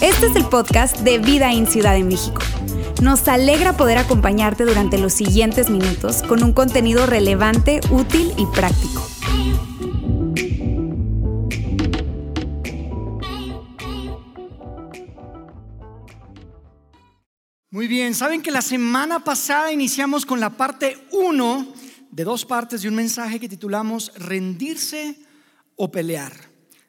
Este es el podcast de Vida en Ciudad de México. Nos alegra poder acompañarte durante los siguientes minutos con un contenido relevante, útil y práctico. Muy bien, saben que la semana pasada iniciamos con la parte 1 de dos partes de un mensaje que titulamos Rendirse o pelear.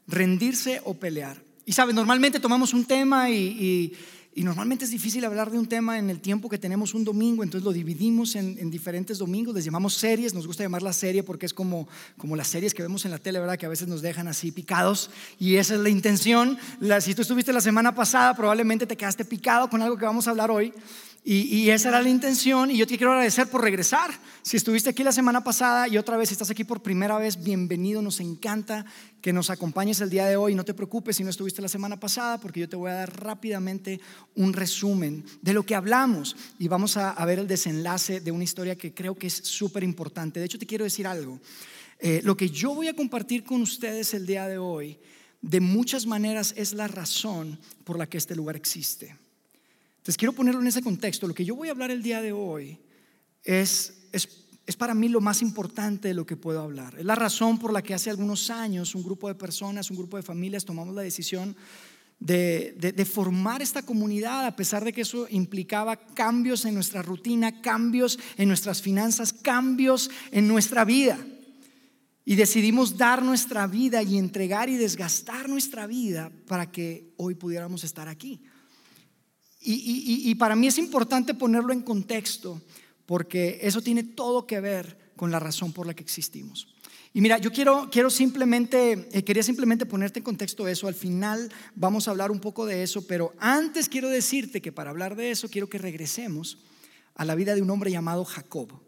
Rendirse o pelear. Y saben, normalmente tomamos un tema y, normalmente es difícil hablar de un tema en el tiempo que tenemos un domingo, entonces lo dividimos en, diferentes domingos, les llamamos series, nos gusta llamar la serie porque es como, como las series que vemos en la tele, ¿verdad? Que a veces nos dejan así picados y esa es la intención. si tú estuviste la semana pasada, probablemente te quedaste picado con algo que vamos a hablar hoy. Y, esa era la intención y yo te quiero agradecer por regresar. Si estuviste aquí la semana pasada y otra vez estás aquí por primera vez, bienvenido, nos encanta que nos acompañes el día de hoy. No te preocupes si no estuviste la semana pasada porque yo te voy a dar rápidamente un resumen de lo que hablamos y vamos a, ver el desenlace de una historia que creo que es súper importante. De hecho, te quiero decir algo. Eh, lo que yo voy a compartir con ustedes el día de hoy, de muchas maneras es la razón por la que este lugar existe. Entonces quiero ponerlo en ese contexto. Lo que yo voy a hablar el día de hoy es, es, para mí lo más importante de lo que puedo hablar. Es la razón por la que hace algunos años un grupo de personas, un grupo de familias tomamos la decisión de, de, formar esta comunidad, a pesar de que eso implicaba cambios en nuestra rutina, cambios en nuestras finanzas, cambios en nuestra vida. Y decidimos dar nuestra vida y entregar y desgastar nuestra vida para que hoy pudiéramos estar aquí. Y, para mí es importante ponerlo en contexto porque eso tiene todo que ver con la razón por la que existimos. Y mira, yo quiero, quiero simplemente, eh, quería simplemente ponerte en contexto eso. Al final vamos a hablar un poco de eso, pero antes quiero decirte que para hablar de eso quiero que regresemos a la vida de un hombre llamado Jacob.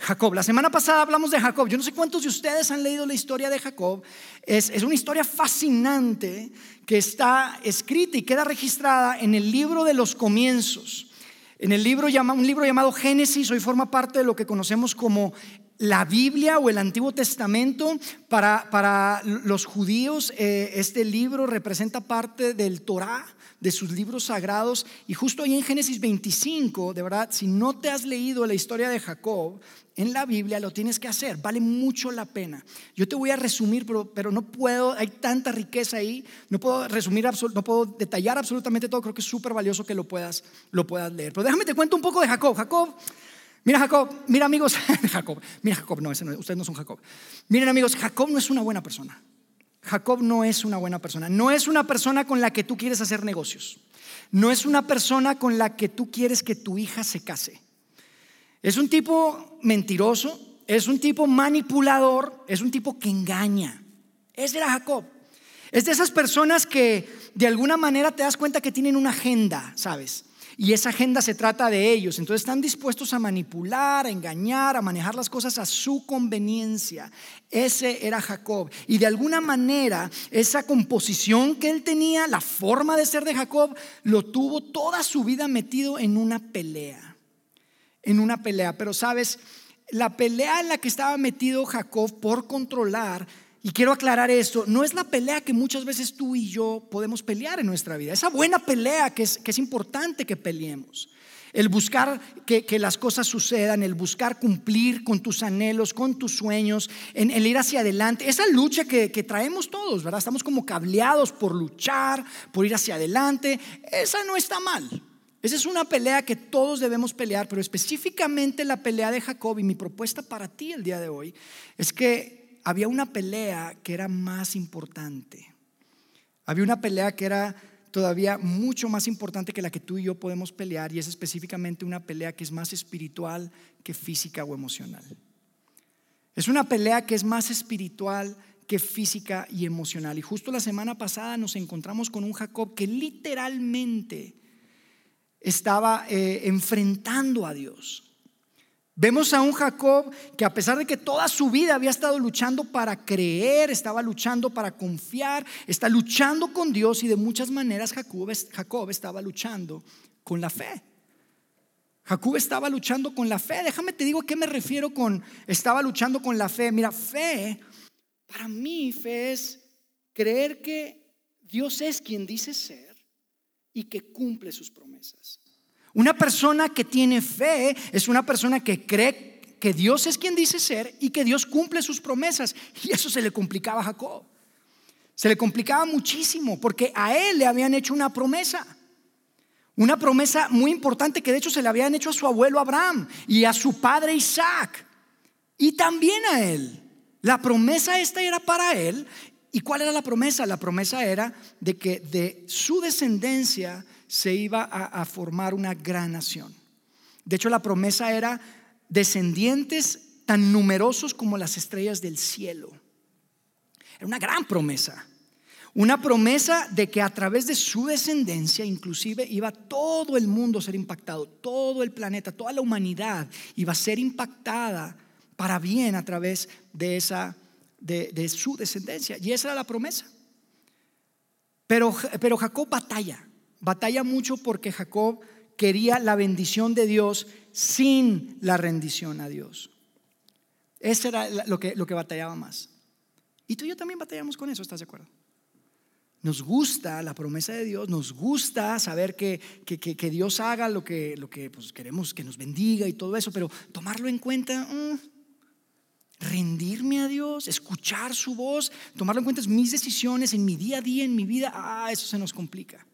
Jacob. La semana pasada hablamos de Jacob. Yo no sé cuántos de ustedes han leído la historia de Jacob. Es, una historia fascinante que está escrita y queda registrada en el libro de los comienzos. En el libro, un libro llamado Génesis, hoy forma parte de lo que conocemos como la Biblia o el Antiguo Testamento. Para, para los judíos, eh, este libro representa parte del Torah de sus libros sagrados. Y justo ahí en Génesis 25, de verdad, si no te has leído la historia de Jacob, en la Biblia lo tienes que hacer, vale mucho la pena. Yo te voy a resumir, pero, pero no puedo, hay tanta riqueza ahí, no puedo resumir, no puedo detallar absolutamente todo, creo que es súper valioso que lo puedas, lo puedas leer. Pero déjame te cuento un poco de Jacob. Jacob, mira Jacob, mira amigos, Jacob, mira Jacob, no, ustedes no son Jacob. Miren amigos, Jacob no es una buena persona. Jacob no es una buena persona. No es una persona con la que tú quieres hacer negocios. No es una persona con la que tú quieres que tu hija se case. Es un tipo mentiroso, es un tipo manipulador, es un tipo que engaña. Ese era Jacob. Es de esas personas que de alguna manera te das cuenta que tienen una agenda, ¿sabes? Y esa agenda se trata de ellos. Entonces están dispuestos a manipular, a engañar, a manejar las cosas a su conveniencia. Ese era Jacob. Y de alguna manera esa composición que él tenía, la forma de ser de Jacob, lo tuvo toda su vida metido en una pelea. En una pelea. Pero sabes, la pelea en la que estaba metido Jacob por controlar y quiero aclarar esto, no es la pelea que muchas veces tú y yo podemos pelear en nuestra vida, esa buena pelea que es, que es importante que peleemos. El buscar que, que, las cosas sucedan, el buscar cumplir con tus anhelos, con tus sueños, en el ir hacia adelante. Esa lucha que, que, traemos todos, ¿verdad? Estamos como cableados por luchar, por ir hacia adelante. Esa no está mal. Esa es una pelea que todos debemos pelear, pero específicamente la pelea de Jacob y mi propuesta para ti el día de hoy es que había una pelea que era más importante. Había una pelea que era todavía mucho más importante que la que tú y yo podemos pelear y es específicamente una pelea que es más espiritual que física o emocional. Es una pelea que es más espiritual que física y emocional. Y justo la semana pasada nos encontramos con un Jacob que literalmente estaba eh, enfrentando a Dios. Vemos a un Jacob que a pesar de que toda su vida había estado luchando para creer, estaba luchando para confiar, está luchando con Dios y de muchas maneras Jacob, Jacob estaba luchando con la fe. Jacob estaba luchando con la fe. Déjame te digo a qué me refiero con estaba luchando con la fe. Mira, fe Para mí fe es creer que Dios es quien dice ser y que cumple sus promesas. Una persona que tiene fe es una persona que cree que Dios es quien dice ser y que Dios cumple sus promesas. Y eso se le complicaba a Jacob. Se le complicaba muchísimo porque a él le habían hecho una promesa. Una promesa muy importante que de hecho se le habían hecho a su abuelo Abraham y a su padre Isaac. Y también a él. La promesa esta era para él. ¿Y cuál era la promesa? La promesa era de que de su descendencia se iba a, formar una gran nación. De hecho, la promesa era descendientes tan numerosos como las estrellas del cielo. Era una gran promesa. Una promesa de que a través de su descendencia inclusive iba todo el mundo a ser impactado, todo el planeta, toda la humanidad iba a ser impactada para bien a través de, esa, de, su descendencia. Y esa era la promesa. Pero, pero Jacob batalla, batalla mucho porque Jacob quería la bendición de Dios sin la rendición a Dios. Eso era lo que, lo que batallaba más. Y tú y yo también batallamos con eso, ¿estás de acuerdo? Nos gusta la promesa de Dios, nos gusta saber que, que, Dios haga lo que, lo que pues, queremos que nos bendiga y todo eso, pero tomarlo en cuenta, mm, rendirme a Dios, escuchar su voz, tomarlo en cuenta en mis decisiones, en mi día a día, en mi vida, ah, eso se nos complica.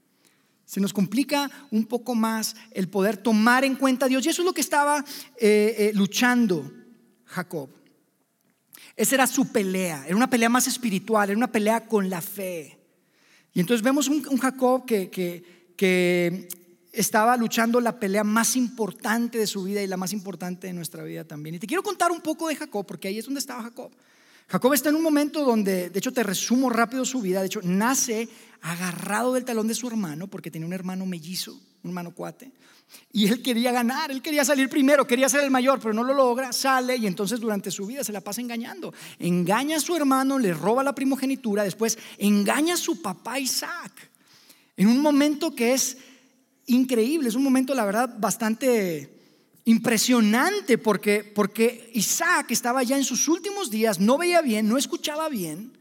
Se nos complica un poco más el poder tomar en cuenta a Dios. Y eso es lo que estaba eh, eh, luchando Jacob. Esa era su pelea, era una pelea más espiritual, era una pelea con la fe. Y entonces vemos un, Jacob que, que, estaba luchando la pelea más importante de su vida y la más importante de nuestra vida también. Y te quiero contar un poco de Jacob, porque ahí es donde estaba Jacob. Jacob está en un momento donde, de hecho te resumo rápido su vida, de hecho nace agarrado del talón de su hermano, porque tenía un hermano mellizo, un hermano cuate, y él quería ganar, él quería salir primero, quería ser el mayor, pero no lo logra, sale y entonces durante su vida se la pasa engañando. Engaña a su hermano, le roba la primogenitura, después engaña a su papá Isaac. En un momento que es increíble, es un momento la verdad bastante impresionante porque, porque Isaac estaba ya en sus últimos días, no veía bien, no escuchaba bien,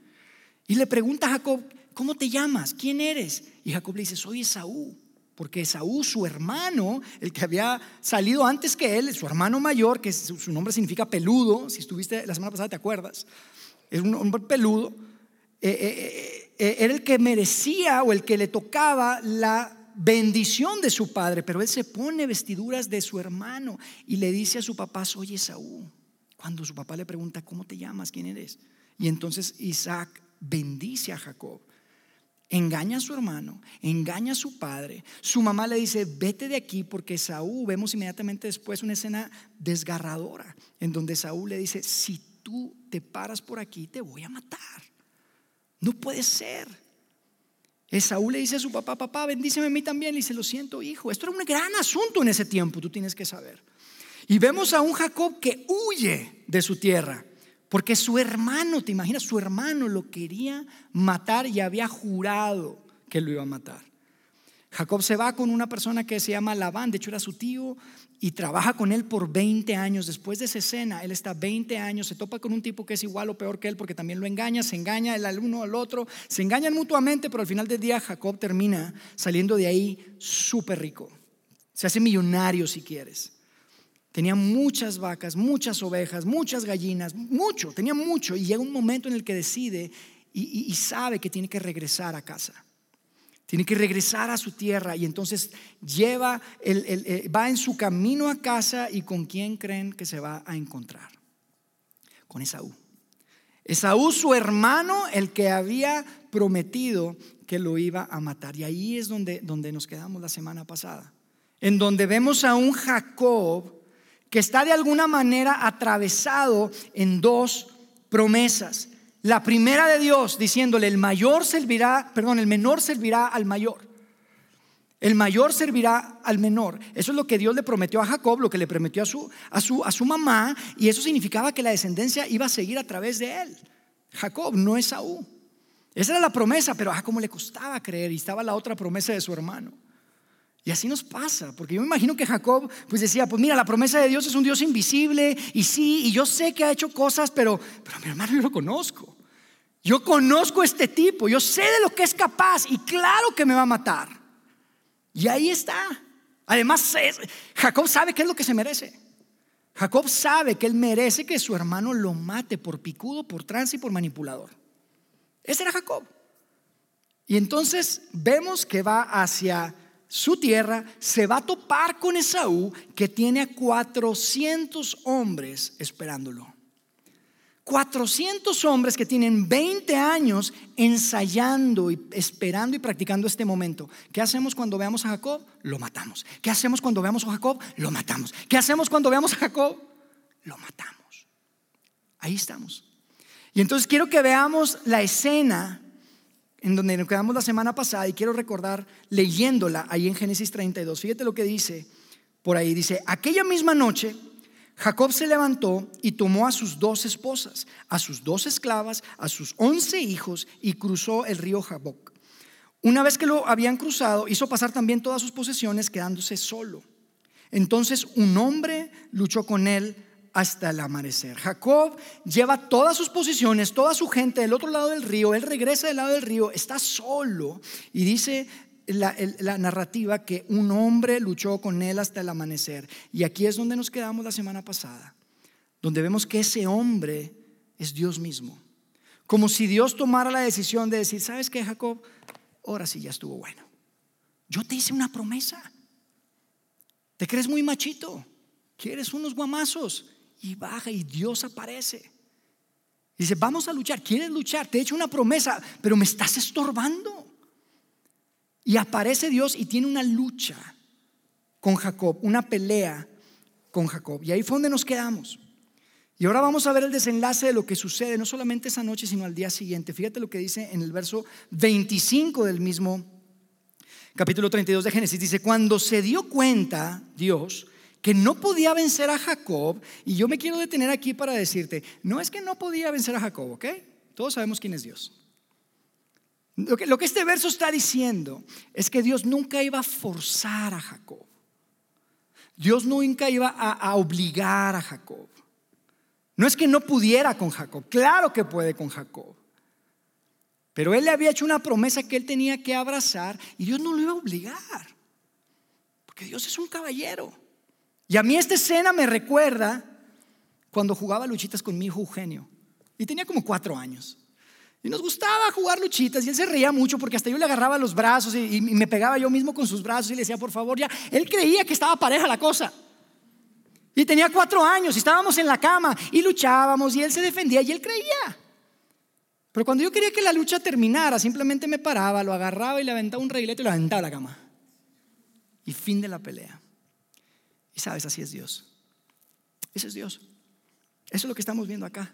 y le pregunta a Jacob, ¿cómo te llamas? ¿Quién eres? Y Jacob le dice, soy Esaú. Porque Esaú, su hermano, el que había salido antes que él, su hermano mayor, que su nombre significa peludo, si estuviste la semana pasada te acuerdas, es un hombre peludo, eh, eh, eh, era el que merecía o el que le tocaba la bendición de su padre, pero él se pone vestiduras de su hermano y le dice a su papá, soy Esaú. Cuando su papá le pregunta, ¿cómo te llamas? ¿Quién eres? Y entonces Isaac bendice a Jacob engaña a su hermano, engaña a su padre. Su mamá le dice, vete de aquí porque Saúl, vemos inmediatamente después una escena desgarradora, en donde Saúl le dice, si tú te paras por aquí, te voy a matar. No puede ser. Saúl le dice a su papá, papá, bendíceme a mí también. Le dice, lo siento, hijo. Esto era un gran asunto en ese tiempo, tú tienes que saber. Y vemos a un Jacob que huye de su tierra. Porque su hermano, te imaginas, su hermano lo quería matar y había jurado que lo iba a matar. Jacob se va con una persona que se llama Labán, de hecho era su tío, y trabaja con él por 20 años. Después de esa escena, él está 20 años, se topa con un tipo que es igual o peor que él porque también lo engaña, se engaña el uno al otro, se engañan mutuamente, pero al final del día Jacob termina saliendo de ahí súper rico. Se hace millonario si quieres. Tenía muchas vacas, muchas ovejas, muchas gallinas, mucho, tenía mucho. Y llega un momento en el que decide y, sabe que tiene que regresar a casa. Tiene que regresar a su tierra y entonces lleva, el, eh, va en su camino a casa y con quién creen que se va a encontrar. Con Esaú. Esaú, su hermano, el que había prometido que lo iba a matar. Y ahí es donde, donde nos quedamos la semana pasada. En donde vemos a un Jacob que está de alguna manera atravesado en dos promesas. La primera de Dios diciéndole, el mayor servirá, perdón, el menor servirá al mayor. El mayor servirá al menor. Eso es lo que Dios le prometió a Jacob, lo que le prometió a su, a su, a su mamá, y eso significaba que la descendencia iba a seguir a través de él. Jacob, no es Saúl. Esa era la promesa, pero ah, cómo le costaba creer, y estaba la otra promesa de su hermano. Y así nos pasa, porque yo me imagino que Jacob pues decía, pues mira, la promesa de Dios es un Dios invisible y sí, y yo sé que ha hecho cosas, pero, pero mi hermano yo lo conozco. Yo conozco a este tipo, yo sé de lo que es capaz y claro que me va a matar. Y ahí está. Además, Jacob sabe qué es lo que se merece. Jacob sabe que él merece que su hermano lo mate por picudo, por trance y por manipulador. Ese era Jacob. Y entonces vemos que va hacia su tierra, se va a topar con Esaú, que tiene a 400 hombres esperándolo. 400 hombres que tienen 20 años ensayando y esperando y practicando este momento. ¿Qué hacemos cuando veamos a Jacob? Lo matamos. ¿Qué hacemos cuando veamos a Jacob? Lo matamos. ¿Qué hacemos cuando veamos a Jacob? Lo matamos. Ahí estamos. Y entonces quiero que veamos la escena en donde nos quedamos la semana pasada y quiero recordar leyéndola ahí en Génesis 32. Fíjate lo que dice por ahí. Dice, aquella misma noche Jacob se levantó y tomó a sus dos esposas, a sus dos esclavas, a sus once hijos y cruzó el río Jaboc. Una vez que lo habían cruzado, hizo pasar también todas sus posesiones, quedándose solo. Entonces un hombre luchó con él hasta el amanecer. Jacob lleva todas sus posesiones, toda su gente del otro lado del río, él regresa del lado del río, está solo y dice la, narrativa que un hombre luchó con él hasta el amanecer. Y aquí es donde nos quedamos la semana pasada, donde vemos que ese hombre es Dios mismo. Como si Dios tomara la decisión de decir, ¿sabes qué, Jacob? Ahora sí ya estuvo bueno. Yo te hice una promesa. Te crees muy machito. Quieres unos guamazos. Y baja y Dios aparece. Dice, vamos a luchar. ¿Quieres luchar? Te he hecho una promesa, pero me estás estorbando. Y aparece Dios y tiene una lucha con Jacob, una pelea con Jacob. Y ahí fue donde nos quedamos. Y ahora vamos a ver el desenlace de lo que sucede, no solamente esa noche, sino al día siguiente. Fíjate lo que dice en el verso 25 del mismo capítulo 32 de Génesis. Dice, cuando se dio cuenta Dios que no podía vencer a Jacob, y yo me quiero detener aquí para decirte, no es que no podía vencer a Jacob, ¿ok? Todos sabemos quién es Dios. Lo que, este verso está diciendo es que Dios nunca iba a forzar a Jacob. Dios nunca iba a, obligar a Jacob. No es que no pudiera con Jacob, claro que puede con Jacob. Pero él le había hecho una promesa que él tenía que abrazar y Dios no lo iba a obligar. Porque Dios es un caballero. Y a mí esta escena me recuerda cuando jugaba luchitas con mi hijo Eugenio. Y tenía como cuatro años. Y nos gustaba jugar luchitas y él se reía mucho porque hasta yo le agarraba los brazos y, me pegaba yo mismo con sus brazos y le decía, por favor, ya. Él creía que estaba pareja la cosa. Y tenía cuatro años y estábamos en la cama y luchábamos y él se defendía y él creía. Pero cuando yo quería que la lucha terminara, simplemente me paraba, lo agarraba y le aventaba un reguilete y lo aventaba la cama. Y fin de la pelea. Y sabes, así es Dios. Ese es Dios. Eso es lo que estamos viendo acá.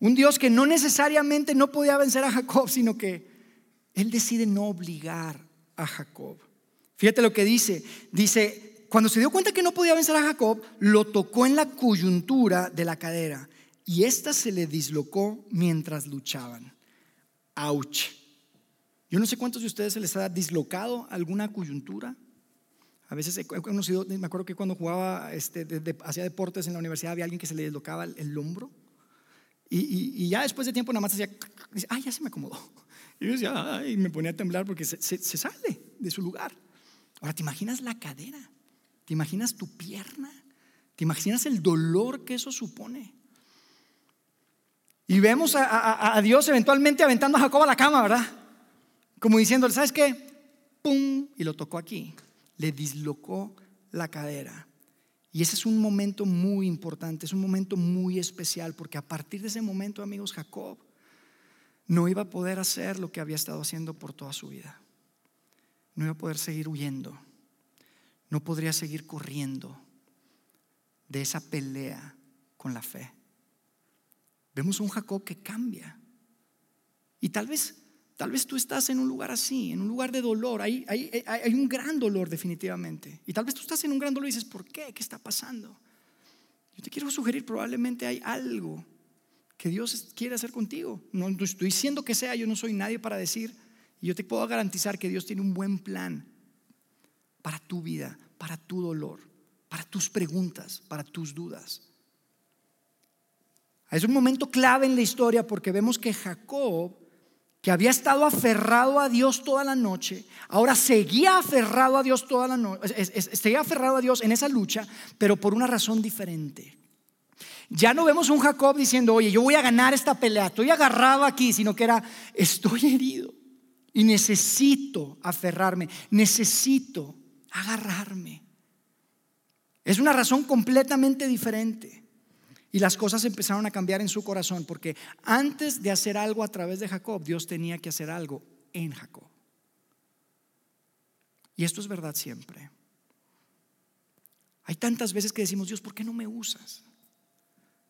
Un Dios que no necesariamente no podía vencer a Jacob, sino que Él decide no obligar a Jacob. Fíjate lo que dice. Dice, cuando se dio cuenta que no podía vencer a Jacob, lo tocó en la coyuntura de la cadera y ésta se le dislocó mientras luchaban. ¡Auch! Yo no sé cuántos de ustedes se les ha dislocado alguna coyuntura. A veces he conocido, me acuerdo que cuando jugaba, este, hacía deportes en la universidad, había alguien que se le dislocaba el hombro. Y, ya después de tiempo nada más decía, ay, ya se me acomodó. Y yo decía, me ponía a temblar porque se, se sale de su lugar. Ahora, ¿te imaginas la cadera? ¿Te imaginas tu pierna? ¿Te imaginas el dolor que eso supone? Y vemos a, a, Dios eventualmente aventando a Jacob a la cama, ¿verdad? Como diciéndole, ¿sabes qué? ¡Pum! Y lo tocó aquí. Le dislocó la cadera. Y ese es un momento muy importante, es un momento muy especial, porque a partir de ese momento, amigos, Jacob no iba a poder hacer lo que había estado haciendo por toda su vida. No iba a poder seguir huyendo. No podría seguir corriendo de esa pelea con la fe. Vemos un Jacob que cambia. Y tal vez Tal vez tú estás en un lugar así, en un lugar de dolor. Hay, un gran dolor definitivamente. Y tal vez tú estás en un gran dolor y dices, ¿por qué? ¿Qué está pasando? Yo te quiero sugerir, probablemente hay algo que Dios quiere hacer contigo. No estoy diciendo que sea, yo no soy nadie para decir. Y yo te puedo garantizar que Dios tiene un buen plan para tu vida, para tu dolor, para tus preguntas, para tus dudas. Es un momento clave en la historia porque vemos que Jacob, que había estado aferrado a Dios toda la noche, ahora seguía aferrado a Dios toda la noche, seguía aferrado a Dios en esa lucha, pero por una razón diferente. Ya no vemos a un Jacob diciendo, oye, yo voy a ganar esta pelea, estoy agarrado aquí, sino que era, estoy herido y necesito aferrarme, necesito agarrarme. Es una razón completamente diferente. Y las cosas empezaron a cambiar en su corazón, porque antes de hacer algo a través de Jacob, Dios tenía que hacer algo en Jacob. Y esto es verdad siempre. Hay tantas veces que decimos, Dios, ¿por qué no me usas?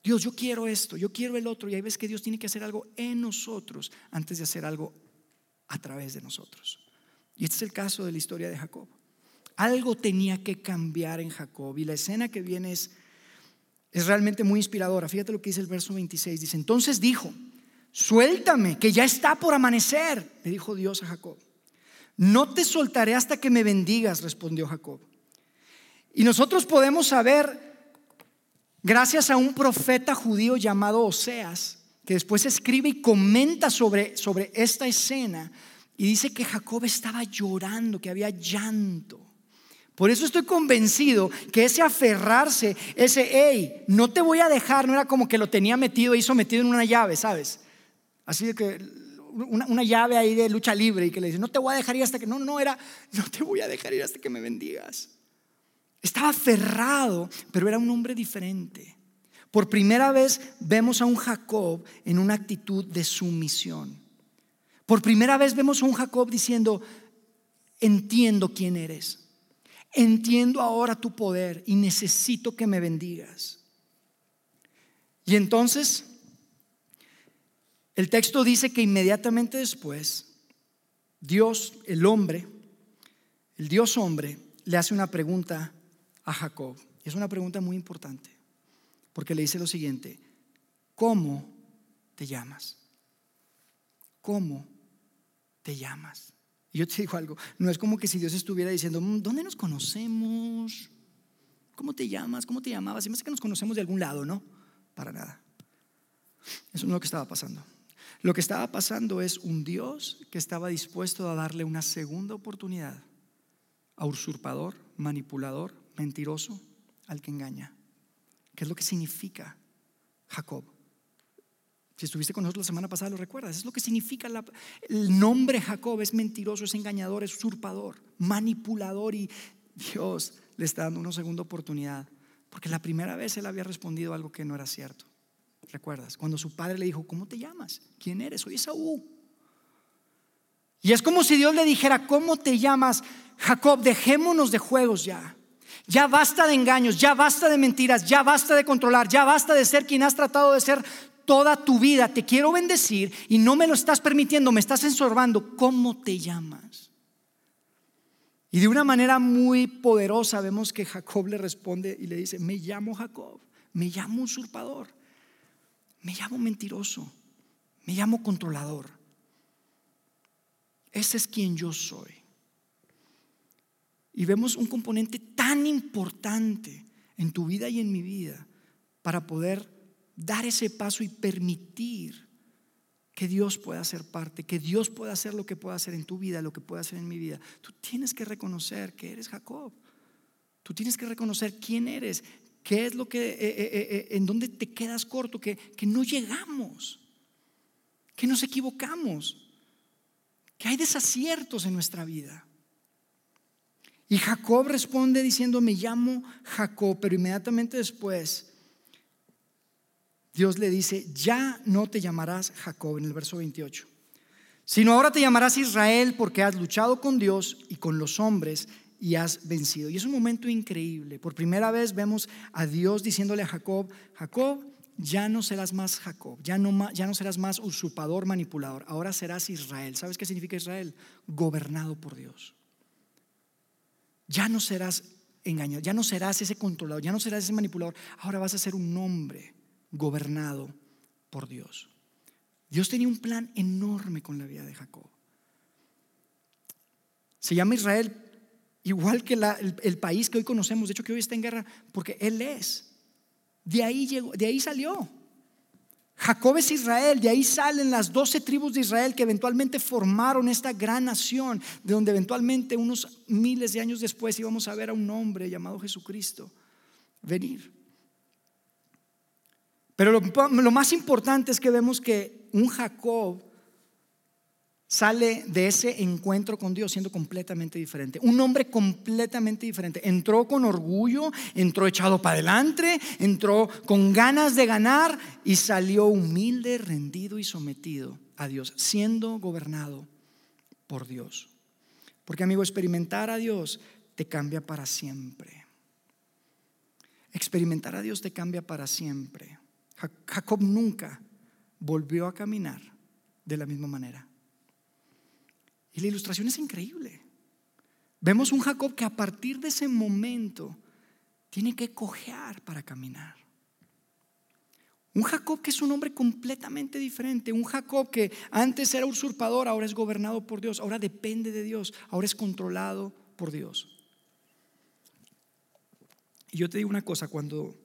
Dios, yo quiero esto, yo quiero el otro. Y hay veces que Dios tiene que hacer algo en nosotros antes de hacer algo a través de nosotros. Y este es el caso de la historia de Jacob. Algo tenía que cambiar en Jacob. Y la escena que viene es, es realmente muy inspiradora. Fíjate lo que dice el verso 26. Dice, entonces dijo, suéltame, que ya está por amanecer, le dijo Dios a Jacob. No te soltaré hasta que me bendigas, respondió Jacob. Y nosotros podemos saber gracias a un profeta judío llamado Oseas, que después escribe y comenta sobre, sobre esta escena, y dice que Jacob estaba llorando, que había llanto. Por eso estoy convencido que ese aferrarse, ese, hey, no te voy a dejar, no era como que lo tenía metido y sometido en una llave, ¿sabes? Así de que una, una, llave ahí de lucha libre y que le dice, no te voy a dejar ir hasta que, no, no, era, no te voy a dejar ir hasta que me bendigas. Estaba aferrado, pero era un hombre diferente. Por primera vez vemos a un Jacob en una actitud de sumisión. Por primera vez vemos a un Jacob diciendo, entiendo quién eres. Entiendo ahora tu poder y necesito que me bendigas. Y entonces, el texto dice que inmediatamente después, Dios, el hombre, el Dios hombre, le hace una pregunta a Jacob. Es una pregunta muy importante, porque le dice lo siguiente, ¿cómo te llamas? ¿Cómo te llamas? Y yo te digo algo, no es como que si Dios estuviera diciendo, mm, ¿dónde nos conocemos? ¿Cómo te llamas? ¿Cómo te llamabas? Y me que nos conocemos de algún lado, ¿no? Para nada. Eso no es lo que estaba pasando. Lo que estaba pasando es un Dios que estaba dispuesto a darle una segunda oportunidad a usurpador, manipulador, mentiroso al que engaña. ¿Qué es lo que significa Jacob? Si estuviste con nosotros la semana pasada, lo recuerdas. Es lo que significa el nombre Jacob. Es mentiroso, es engañador, es usurpador, manipulador. Y Dios le está dando una segunda oportunidad. Porque la primera vez él había respondido algo que no era cierto. ¿Recuerdas? Cuando su padre le dijo, ¿cómo te llamas? ¿Quién eres? Soy Esaú. Y es como si Dios le dijera, ¿cómo te llamas? Jacob, dejémonos de juegos ya. Ya basta de engaños, ya basta de mentiras, ya basta de controlar, ya basta de ser quien has tratado de ser toda tu vida. Te quiero bendecir y no me lo estás permitiendo, me estás ensorbando. ¿Cómo te llamas? Y de una manera muy poderosa vemos que Jacob le responde y le dice, me llamo Jacob, me llamo usurpador, me llamo mentiroso, me llamo controlador. Ese es quien yo soy. Y vemos un componente tan importante en tu vida y en mi vida para poder dar ese paso y permitir que Dios pueda ser parte, que Dios pueda hacer lo que pueda hacer en tu vida, lo que pueda hacer en mi vida. Tú tienes que reconocer que eres Jacob. Tú tienes que reconocer quién eres, qué es lo que, eh, eh, eh, en dónde te quedas corto, que, que no llegamos, que nos equivocamos, que hay desaciertos en nuestra vida. Y Jacob responde diciendo, me llamo Jacob, pero inmediatamente después Dios le dice, ya no te llamarás Jacob en el verso 28, sino ahora te llamarás Israel porque has luchado con Dios y con los hombres y has vencido. Y es un momento increíble. Por primera vez vemos a Dios diciéndole a Jacob, Jacob, ya no serás más Jacob, ya no, ya no serás más usurpador, manipulador, ahora serás Israel. ¿Sabes qué significa Israel? Gobernado por Dios. Ya no serás engañado, ya no serás ese controlador, ya no serás ese manipulador. Ahora vas a ser un hombre gobernado por Dios. Dios tenía un plan enorme con la vida de Jacob. Se llama Israel igual que el, país que hoy conocemos, de hecho que hoy está en guerra, porque Él es. De ahí, llegó, de ahí salió. Jacob es Israel, de ahí salen las doce tribus de Israel que eventualmente formaron esta gran nación, de donde eventualmente unos miles de años después íbamos a ver a un hombre llamado Jesucristo venir. Pero lo, más importante es que vemos que un Jacob sale de ese encuentro con Dios siendo completamente diferente. Un hombre completamente diferente. Entró con orgullo, entró echado para adelante, entró con ganas de ganar y salió humilde, rendido y sometido a Dios, siendo gobernado por Dios. Porque amigo, experimentar a Dios te cambia para siempre. Experimentar a Dios te cambia para siempre. Jacob nunca volvió a caminar de la misma manera. Y la ilustración es increíble. Vemos un Jacob que a partir de ese momento tiene que cojear para caminar. Un Jacob que es un hombre completamente diferente. Un Jacob que antes era usurpador, ahora es gobernado por Dios, ahora depende de Dios, ahora es controlado por Dios. Y yo te digo una cosa, cuando,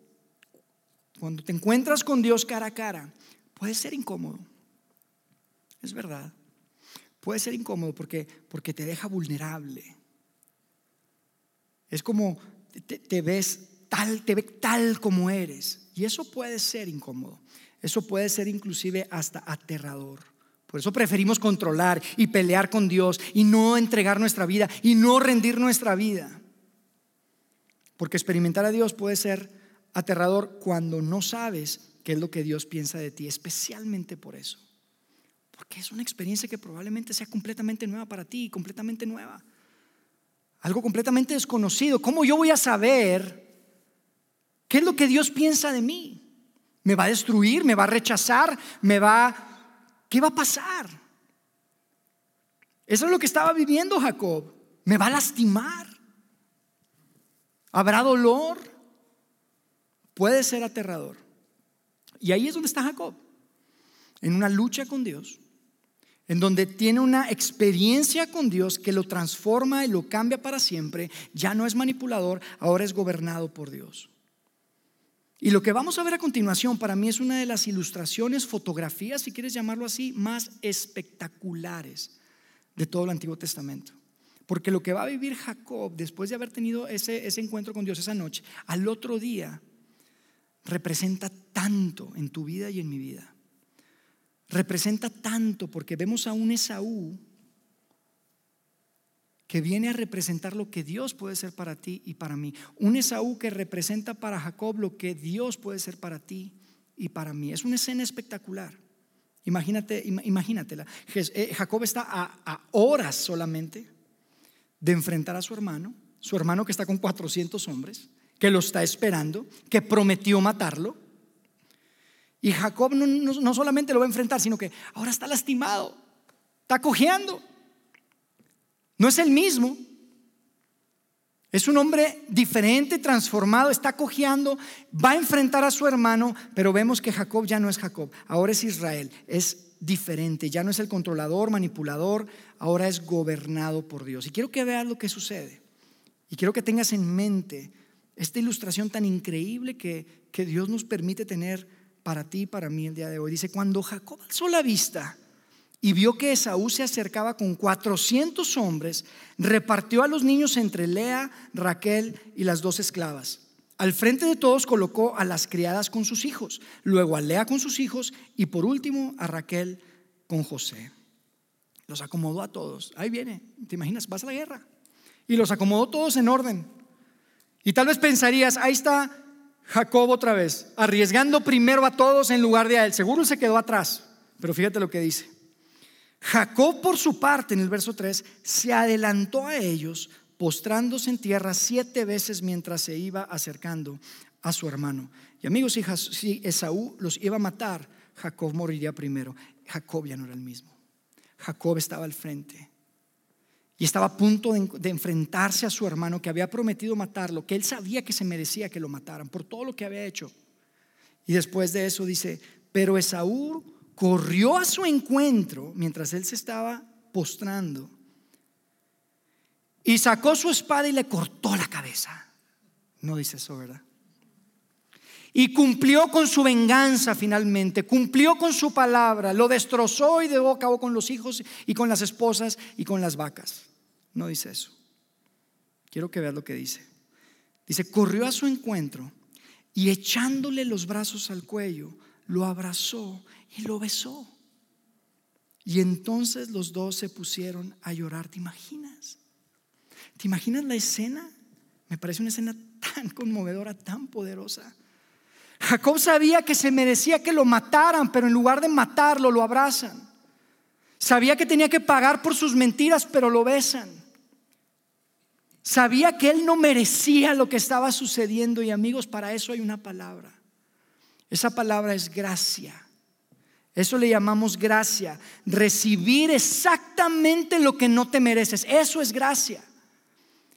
cuando te encuentras con Dios cara a cara, puede ser incómodo. Es verdad. Puede ser incómodo porque, porque te deja vulnerable. Es como te, ves tal, te ve tal como eres. Y eso puede ser incómodo. Eso puede ser inclusive hasta aterrador. Por eso preferimos controlar y pelear con Dios y no entregar nuestra vida y no rendir nuestra vida. Porque experimentar a Dios puede ser aterrador cuando no sabes qué es lo que Dios piensa de ti, especialmente por eso. Porque es una experiencia que probablemente sea completamente nueva para ti, completamente nueva. Algo completamente desconocido. ¿Cómo yo voy a saber qué es lo que Dios piensa de mí? ¿Me va a destruir? ¿Me va a rechazar? ¿Me va... ¿Qué va a pasar? Eso es lo que estaba viviendo Jacob. ¿Me va a lastimar? ¿Habrá dolor? Puede ser aterrador. Y ahí es donde está Jacob, en una lucha con Dios, en donde tiene una experiencia con Dios que lo transforma y lo cambia para siempre, ya no es manipulador, ahora es gobernado por Dios. Y lo que vamos a ver a continuación para mí es una de las ilustraciones, fotografías, si quieres llamarlo así, más espectaculares de todo el Antiguo Testamento. Porque lo que va a vivir Jacob después de haber tenido ese, ese encuentro con Dios esa noche, al otro día, representa tanto en tu vida y en mi vida representa tanto porque vemos a un Esaú que viene a representar lo que Dios puede ser para ti y para mí. Un Esaú que representa para Jacob lo que Dios puede ser para ti y para mí. Es una escena espectacular. Imagínate, imagínatela. Eh, Jacob está a, a horas solamente de enfrentar a su hermano, su hermano que está con 400 hombres, que lo está esperando, que prometió matarlo y Jacob no, solamente lo va a enfrentar, sino que ahora está lastimado, está cojeando. No es el mismo. Es un hombre diferente, transformado, está cojeando, va a enfrentar a su hermano, pero vemos que Jacob ya no es Jacob, ahora es Israel, es diferente, ya no es el controlador, manipulador, ahora es gobernado por Dios. Y quiero que veas lo que sucede. Y quiero que tengas en mente esta ilustración tan increíble que, que Dios nos permite tener para ti y para mí el día de hoy. Dice, cuando Jacob alzó la vista y vio que Esaú se acercaba con 400 hombres, repartió a los niños entre Lea, Raquel y las dos esclavas. Al frente de todos colocó a las criadas con sus hijos, luego a Lea con sus hijos y por último a Raquel con José. Los acomodó a todos. Ahí viene, ¿te imaginas? Vas a la guerra. Y los acomodó todos en orden. Y tal vez pensarías, ahí está Jacob otra vez, arriesgando primero a todos en lugar de a él. Seguro se quedó atrás, pero fíjate lo que dice. Jacob por su parte, en el verso 3, se adelantó a ellos, postrándose en tierra siete veces mientras se iba acercando a su hermano. Y amigos, si Esaú los iba a matar, Jacob moriría primero. Jacob ya no era el mismo. Jacob estaba al frente y estaba a punto de, enfrentarse a su hermano que había prometido matarlo, que él sabía que se merecía que lo mataran por todo lo que había hecho. Y después de eso dice, pero Esaú corrió a su encuentro mientras él se estaba postrando y sacó su espada y le cortó la cabeza. No dice eso, ¿verdad? Y cumplió con su venganza finalmente, cumplió con su palabra, lo destrozó y de acabó con los hijos y con las esposas y con las vacas. No dice eso. Quiero que veas lo que dice. Dice, corrió a su encuentro y echándole los brazos al cuello, lo abrazó y lo besó. Y entonces los dos se pusieron a llorar. ¿Te imaginas? ¿Te imaginas la escena? Me parece una escena tan conmovedora, tan poderosa. Jacob sabía que se merecía que lo mataran, pero en lugar de matarlo, lo abrazan. Sabía que tenía que pagar por sus mentiras, pero lo besan. Sabía que él no merecía lo que estaba sucediendo y amigos, para eso hay una palabra. Esa palabra es gracia. Eso le llamamos gracia. Recibir exactamente lo que no te mereces. Eso es gracia.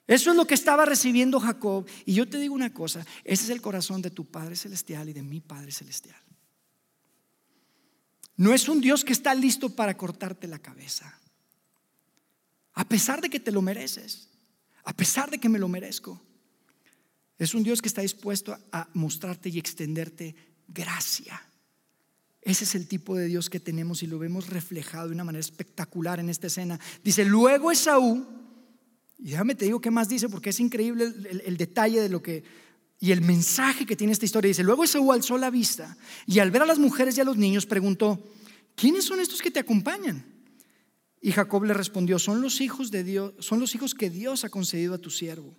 Eso es lo que estaba recibiendo Jacob. Y yo te digo una cosa, ese es el corazón de tu Padre Celestial y de mi Padre Celestial. No es un Dios que está listo para cortarte la cabeza. A pesar de que te lo mereces, a pesar de que me lo merezco. Es un Dios que está dispuesto a mostrarte y extenderte gracia. Ese es el tipo de Dios que tenemos y lo vemos reflejado de una manera espectacular en esta escena. Dice, luego Esaú, y déjame te digo qué más dice, porque es increíble el, detalle de lo que, y el mensaje que tiene esta historia. Dice, luego Esaú alzó la vista y al ver a las mujeres y a los niños preguntó, ¿quiénes son estos que te acompañan? Y Jacob le respondió, son los hijos de Dios, son los hijos que Dios ha concedido a tu siervo.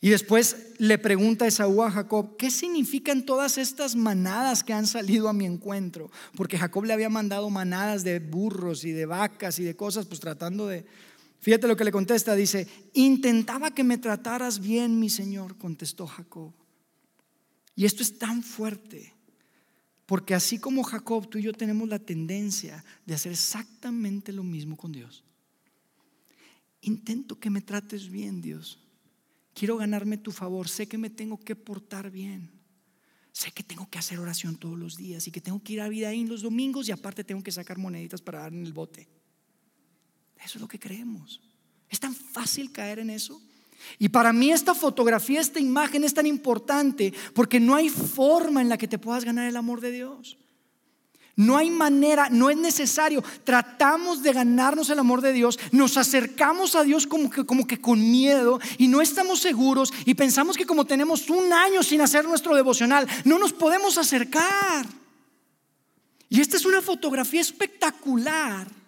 Y después le pregunta Esaú a Jacob, ¿qué significan todas estas manadas que han salido a mi encuentro? Porque Jacob le había mandado manadas de burros y de vacas y de cosas, pues tratando de... Fíjate lo que le contesta, dice, intentaba que me trataras bien, mi Señor, contestó Jacob. Y esto es tan fuerte, porque así como Jacob, tú y yo tenemos la tendencia de hacer exactamente lo mismo con Dios. Intento que me trates bien, Dios Quiero ganarme tu favor. Sé que me tengo que portar bien. Sé que tengo que hacer oración todos los días y que tengo que ir a vida ahí los domingos y aparte tengo que sacar moneditas para dar en el bote. Eso es lo que creemos. Es tan fácil caer en eso. Y para mí esta fotografía, esta imagen es tan importante porque no hay forma en la que te puedas ganar el amor de Dios. No hay manera, no es necesario. Tratamos de ganarnos el amor de Dios, nos acercamos a Dios como que, con miedo y no estamos seguros y pensamos que como tenemos un año sin hacer nuestro devocional, no nos podemos acercar. Y esta es una fotografía espectacular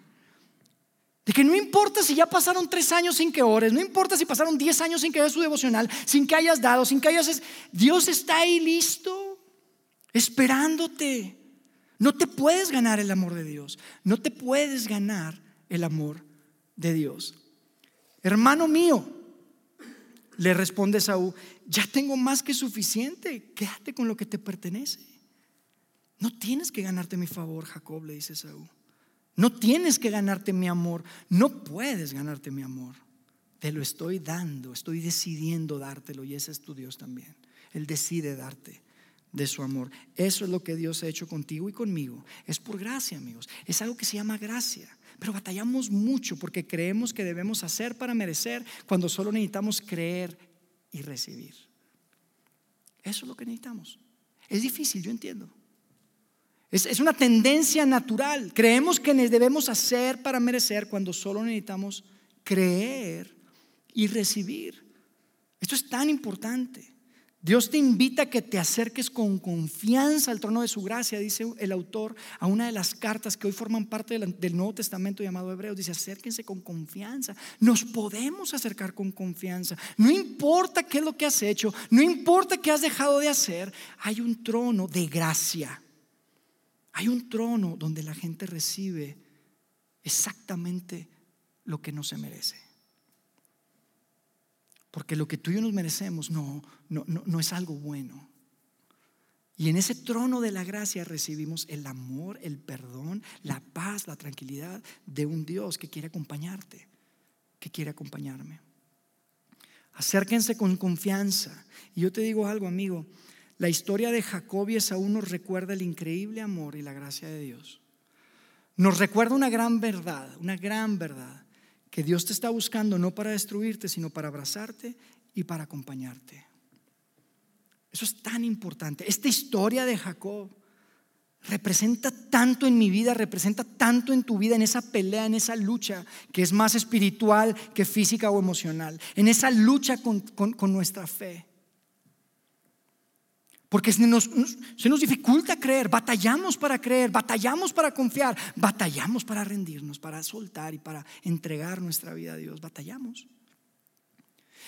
de que no importa si ya pasaron tres años sin que ores, no importa si pasaron diez años sin que hagas su devocional, sin que hayas dado, sin que hayas... Dios está ahí listo, esperándote. No te puedes ganar el amor de Dios. No te puedes ganar el amor de Dios. Hermano mío, le responde Saúl, ya tengo más que suficiente, quédate con lo que te pertenece. No tienes que ganarte mi favor, Jacob, le dice Saúl. No tienes que ganarte mi amor, no puedes ganarte mi amor. Te lo estoy dando, estoy decidiendo dártelo y ese es tu Dios también. Él decide darte de su amor. Eso es lo que Dios ha hecho contigo y conmigo. Es por gracia, amigos. Es algo que se llama gracia. Pero batallamos mucho porque creemos que debemos hacer para merecer cuando solo necesitamos creer y recibir. Eso es lo que necesitamos. Es difícil, yo entiendo. Es, una tendencia natural. Creemos que debemos hacer para merecer cuando solo necesitamos creer y recibir. Esto es tan importante. Dios te invita a que te acerques con confianza al trono de su gracia, dice el autor a una de las cartas que hoy forman parte del Nuevo Testamento llamado Hebreos. Dice, acérquense con confianza. Nos podemos acercar con confianza. No importa qué es lo que has hecho, no importa qué has dejado de hacer, hay un trono de gracia. Hay un trono donde la gente recibe exactamente lo que no se merece. Porque lo que tú y yo nos merecemos no, no, no, es algo bueno. Y en ese trono de la gracia recibimos el amor, el perdón, la paz, la tranquilidad de un Dios que quiere acompañarte, que quiere acompañarme. Acérquense con confianza. Y yo te digo algo, amigo, la historia de Jacob y Esaú nos recuerda el increíble amor y la gracia de Dios. Nos recuerda una gran verdad, una gran verdad que Dios te está buscando no para destruirte, sino para abrazarte y para acompañarte. Eso es tan importante. Esta historia de Jacob representa tanto en mi vida, representa tanto en tu vida, en esa pelea, en esa lucha que es más espiritual que física o emocional, en esa lucha con, nuestra fe. Porque se nos, se nos dificulta creer, batallamos para creer, batallamos para confiar, batallamos para rendirnos, para soltar y para entregar nuestra vida a Dios, batallamos.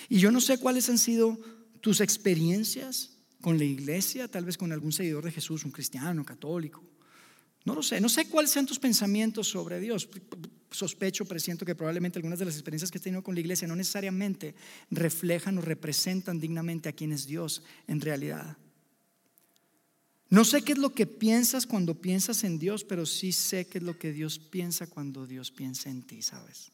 Y yo no sé cuáles han sido tus experiencias con la iglesia, tal vez con algún seguidor de Jesús, un cristiano, católico. No lo sé, no sé cuáles sean tus pensamientos sobre Dios. Sospecho, presiento que probablemente algunas de las experiencias que he tenido con la iglesia no necesariamente reflejan o representan dignamente a quién es Dios en realidad. No sé qué es lo que piensas cuando piensas en Dios, pero sí sé qué es lo que Dios piensa cuando Dios piensa en ti, ¿sabes?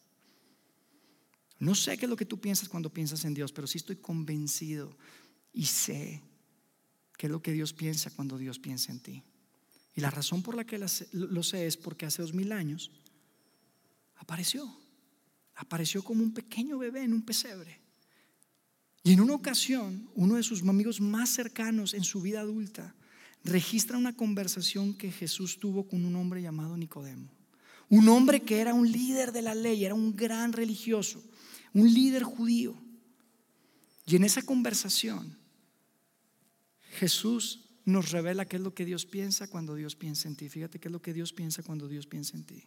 No sé qué es lo que tú piensas cuando piensas en Dios, pero sí estoy convencido y sé qué es lo que Dios piensa cuando Dios piensa en ti. Y la razón por la que lo sé es porque hace dos mil años apareció. Apareció como un pequeño bebé en un pesebre. Y en una ocasión, uno de sus amigos más cercanos en su vida adulta registra una conversación que Jesús tuvo con un hombre llamado Nicodemo. Un hombre que era un líder de la ley, era un gran religioso, un líder judío. Y en esa conversación, Jesús nos revela qué es lo que Dios piensa cuando Dios piensa en ti. Fíjate qué es lo que Dios piensa cuando Dios piensa en ti.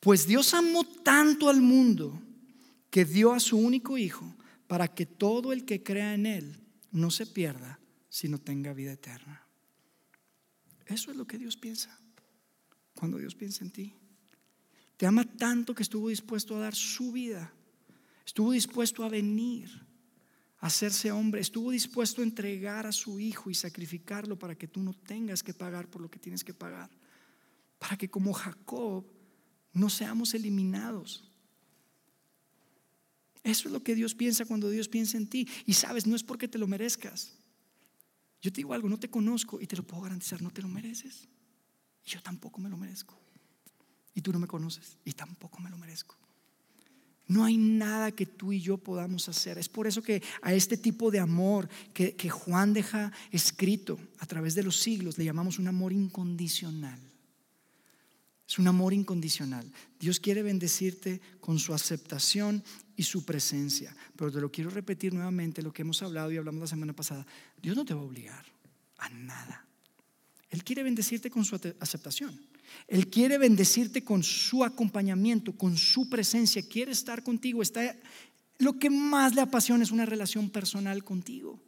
Pues Dios amó tanto al mundo que dio a su único Hijo para que todo el que crea en Él no se pierda, sino tenga vida eterna. Eso es lo que Dios piensa cuando Dios piensa en ti. Te ama tanto que estuvo dispuesto a dar su vida, estuvo dispuesto a venir hacerse hombre, estuvo dispuesto a entregar a su hijo y sacrificarlo para que tú no tengas que pagar por lo que tienes que pagar, para que como Jacob no seamos eliminados. Eso es lo que Dios piensa cuando Dios piensa en ti. Y sabes, no es porque te lo merezcas. Yo te digo algo, no te conozco y te lo puedo garantizar, no te lo mereces. Y yo tampoco me lo merezco. Y tú no me conoces y tampoco me lo merezco. No hay nada que tú y yo podamos hacer. Es por eso que a este tipo de amor que, Juan deja escrito a través de los siglos le llamamos un amor incondicional. Es un amor incondicional. Dios quiere bendecirte con su aceptación y su presencia. Pero te lo quiero repetir nuevamente, lo que hemos hablado y hablamos la semana pasada. Dios no te va a obligar a nada. Él quiere bendecirte con su aceptación. Él quiere bendecirte con su acompañamiento, con su presencia. Quiere estar contigo. Está, lo que más le apasiona es una relación personal contigo.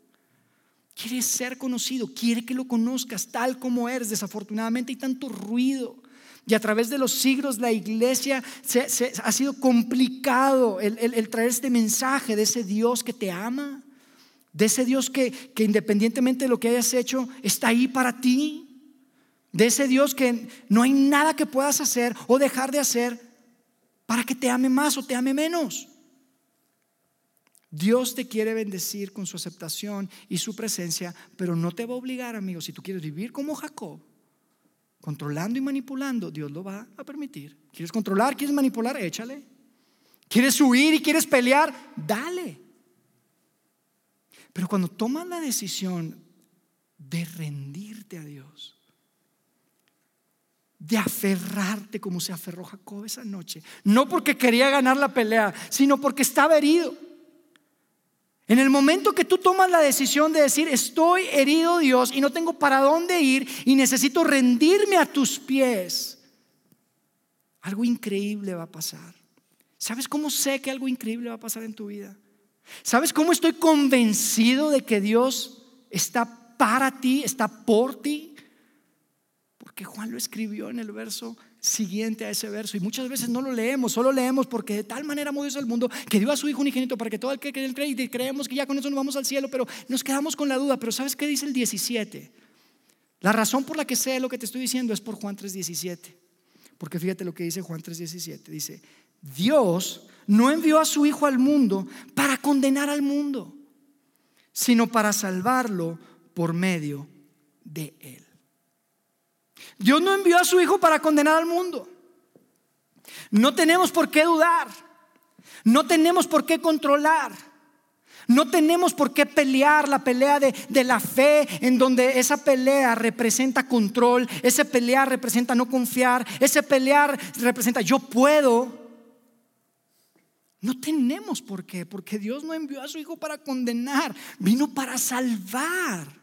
Quiere ser conocido, quiere que lo conozcas tal como eres. Desafortunadamente hay tanto ruido. Y a través de los siglos la iglesia se, ha sido complicado el, traer este mensaje de ese Dios que te ama, de ese Dios que, que independientemente de lo que hayas hecho, está ahí para ti de ese Dios que no hay nada que puedas hacer o dejar de hacer para que te ame más o te ame menos. Dios te quiere bendecir con su aceptación y su presencia, pero no te va a obligar, amigo. Si tú quieres vivir como Jacob, controlando y manipulando, Dios lo va a permitir. ¿Quieres controlar? ¿Quieres manipular? Échale. ¿Quieres huir y quieres pelear? Dale. Pero cuando tomas la decisión de rendirte a Dios, de aferrarte como se aferró Jacob esa noche. No porque quería ganar la pelea, sino porque estaba herido. En el momento que tú tomas la decisión de decir, estoy herido Dios y no tengo para dónde ir y necesito rendirme a tus pies, algo increíble va a pasar. ¿Sabes cómo sé que algo increíble va a pasar en tu vida? ¿Sabes cómo estoy convencido de que Dios está para ti, está por ti? Porque Juan lo escribió en el verso siguiente a ese verso. Y muchas veces no lo leemos, solo leemos porque de tal manera amó Dios al mundo que dio a su Hijo unigénito para que todo el que cree, y creemos que ya con eso nos vamos al cielo, pero nos quedamos con la duda. Pero ¿sabes qué dice el 17? La razón por la que sé lo que te estoy diciendo es por Juan 3:17. Porque fíjate lo que dice Juan 3:17. Dice, Dios no envió a su Hijo al mundo para condenar al mundo, sino para salvarlo por medio de Él. Dios no envió a su Hijo para condenar al mundo. No tenemos por qué dudar. No tenemos por qué controlar. No tenemos por qué pelear la pelea de, de, la fe, en donde esa pelea representa control, esa pelea representa no confiar, ese pelear representa yo puedo. No tenemos por qué, porque Dios no envió a su Hijo para condenar, vino para salvar.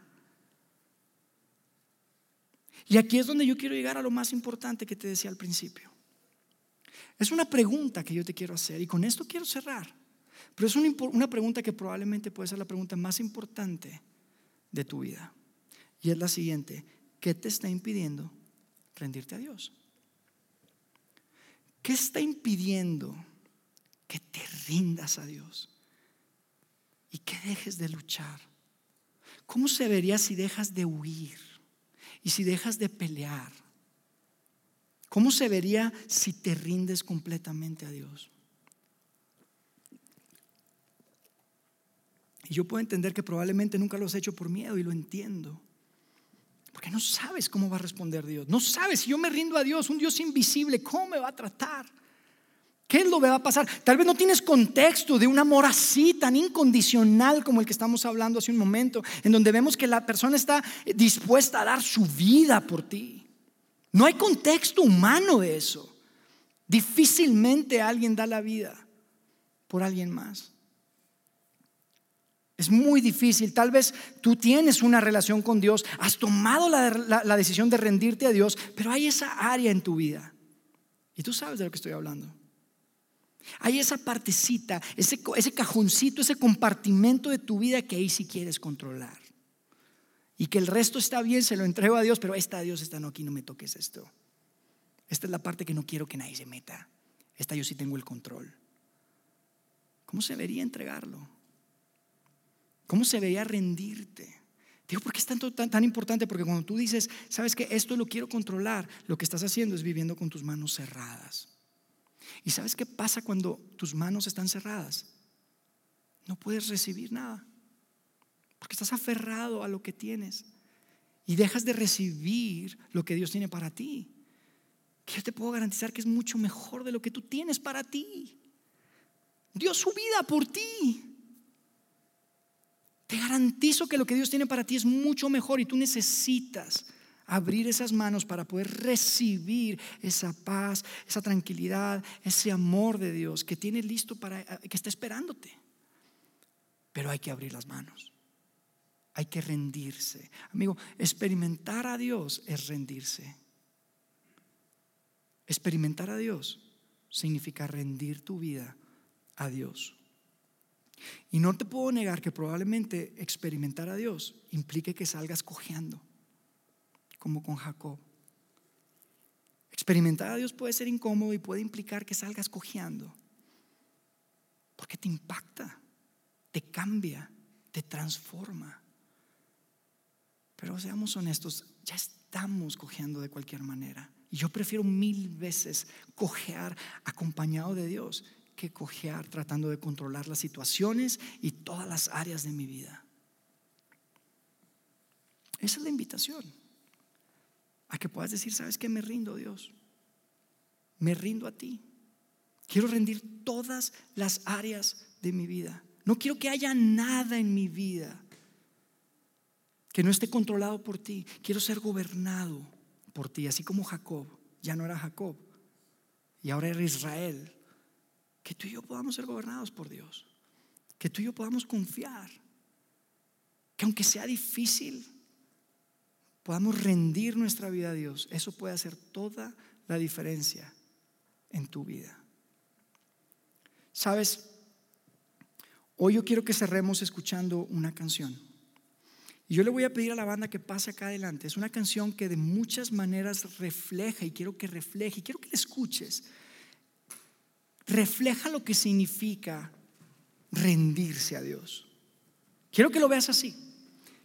Y aquí es donde yo quiero llegar a lo más importante que te decía al principio. Es una pregunta que yo te quiero hacer y con esto quiero cerrar. Pero es una, pregunta que probablemente puede ser la pregunta más importante de tu vida. Y es la siguiente. ¿Qué te está impidiendo rendirte a Dios? ¿Qué está impidiendo que te rindas a Dios? Y que dejes de luchar. ¿Cómo se vería si dejas de huir? Y si dejas de pelear? ¿Cómo se vería si te rindes completamente a Dios? Y yo puedo entender que probablemente nunca lo has hecho por miedo y lo entiendo. Porque no sabes cómo va a responder Dios. No sabes si yo me rindo a Dios, un Dios invisible, ¿cómo me va a tratar? ¿Qué es lo que va a pasar? Tal vez no tienes contexto de un amor así tan incondicional como el que estamos hablando hace un momento, en donde vemos que la persona está dispuesta a dar su vida por ti. No hay contexto humano de eso. Difícilmente alguien da la vida por alguien más. Es muy difícil. Tal vez tú tienes una relación con Dios, has tomado la, la decisión de rendirte a Dios, pero hay esa área en tu vida. Y tú sabes de lo que estoy hablando. Hay esa partecita, ese, cajoncito, ese compartimento de tu vida que ahí sí quieres controlar. Y que el resto está bien, se lo entrego a Dios, pero esta Dios, esta no, aquí no me toques esto. Esta es la parte que no quiero que nadie se meta. Esta yo sí tengo el control. ¿Cómo se vería entregarlo? ¿Cómo se vería rendirte? Digo, ¿por qué es tanto, tan, tan importante? Porque cuando tú dices, sabes que esto lo quiero controlar, lo que estás haciendo es viviendo con tus manos cerradas. ¿Y sabes qué pasa cuando tus manos están cerradas? No puedes recibir nada. Porque estás aferrado a lo que tienes. Y dejas de recibir lo que Dios tiene para ti. Que yo te puedo garantizar que es mucho mejor de lo que tú tienes para ti. Dios su vida por ti. Te garantizo que lo que Dios tiene para ti es mucho mejor y tú necesitas abrir esas manos para poder recibir esa paz, esa tranquilidad, ese amor de Dios que tiene listo para, que está esperándote. Pero hay que abrir las manos. Hay que rendirse. Amigo, experimentar a Dios es rendirse. Experimentar a Dios significa rendir tu vida a Dios. Y no te puedo negar que probablemente experimentar a Dios implique que salgas cojeando como con Jacob. Experimentar a Dios puede ser incómodo y puede implicar que salgas cojeando, porque te impacta, te cambia, te transforma. Pero seamos honestos, ya estamos cojeando de cualquier manera. Y yo prefiero mil veces cojear acompañado de Dios que cojear tratando de controlar las situaciones y todas las áreas de mi vida. Esa es la invitación a que puedas decir, ¿sabes qué? Me rindo, Dios. Me rindo a ti. Quiero rendir todas las áreas de mi vida. No quiero que haya nada en mi vida que no esté controlado por ti. Quiero ser gobernado por ti, así como Jacob. Ya no era Jacob y ahora era Israel. Que tú y yo podamos ser gobernados por Dios. Que tú y yo podamos confiar. Que aunque sea difícil, podamos rendir nuestra vida a Dios, eso puede hacer toda la diferencia en tu vida. Sabes, hoy yo quiero que cerremos escuchando una canción. Y yo le voy a pedir a la banda que pase acá adelante. Es una canción que de muchas maneras refleja y quiero que refleje, y quiero que la escuches. Refleja lo que significa rendirse a Dios. Quiero que lo veas así.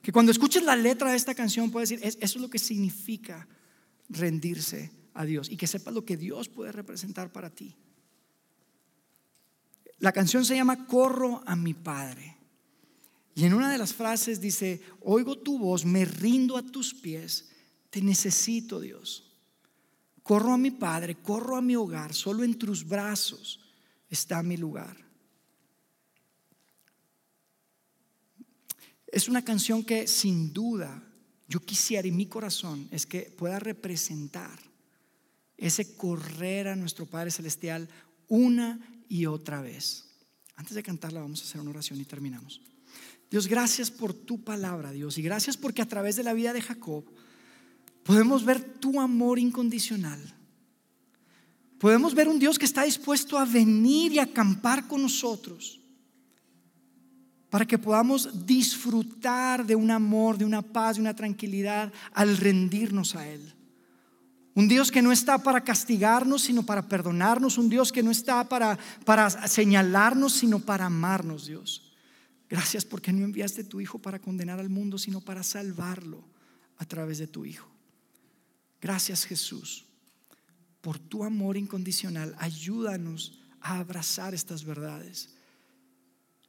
Que cuando escuches la letra de esta canción puedes decir, eso es lo que significa rendirse a Dios y que sepas lo que Dios puede representar para ti. La canción se llama Corro a mi Padre. Y en una de las frases dice, oigo tu voz, me rindo a tus pies, te necesito Dios. Corro a mi Padre, corro a mi hogar, solo en tus brazos está mi lugar. Es una canción que sin duda yo quisiera en mi corazón es que pueda representar ese correr a nuestro Padre Celestial una y otra vez. Antes de cantarla vamos a hacer una oración y terminamos. Dios, gracias por tu palabra, Dios, y gracias porque a través de la vida de Jacob podemos ver tu amor incondicional. Podemos ver un Dios que está dispuesto a venir y acampar con nosotros para que podamos disfrutar de un amor, de una paz, de una tranquilidad al rendirnos a Él. Un Dios que no está para castigarnos, sino para perdonarnos. Un Dios que no está para, para señalarnos, sino para amarnos, Dios. Gracias porque no enviaste tu Hijo para condenar al mundo, sino para salvarlo a través de tu Hijo. Gracias Jesús por tu amor incondicional. Ayúdanos a abrazar estas verdades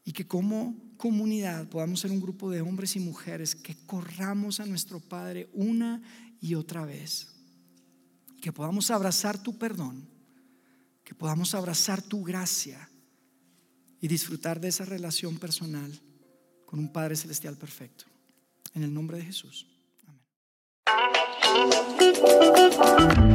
y que como comunidad podamos ser un grupo de hombres y mujeres que corramos a nuestro Padre una y otra vez. Que podamos abrazar tu perdón, que podamos abrazar tu gracia y disfrutar de esa relación personal con un Padre Celestial perfecto. En el nombre de Jesús. Amén.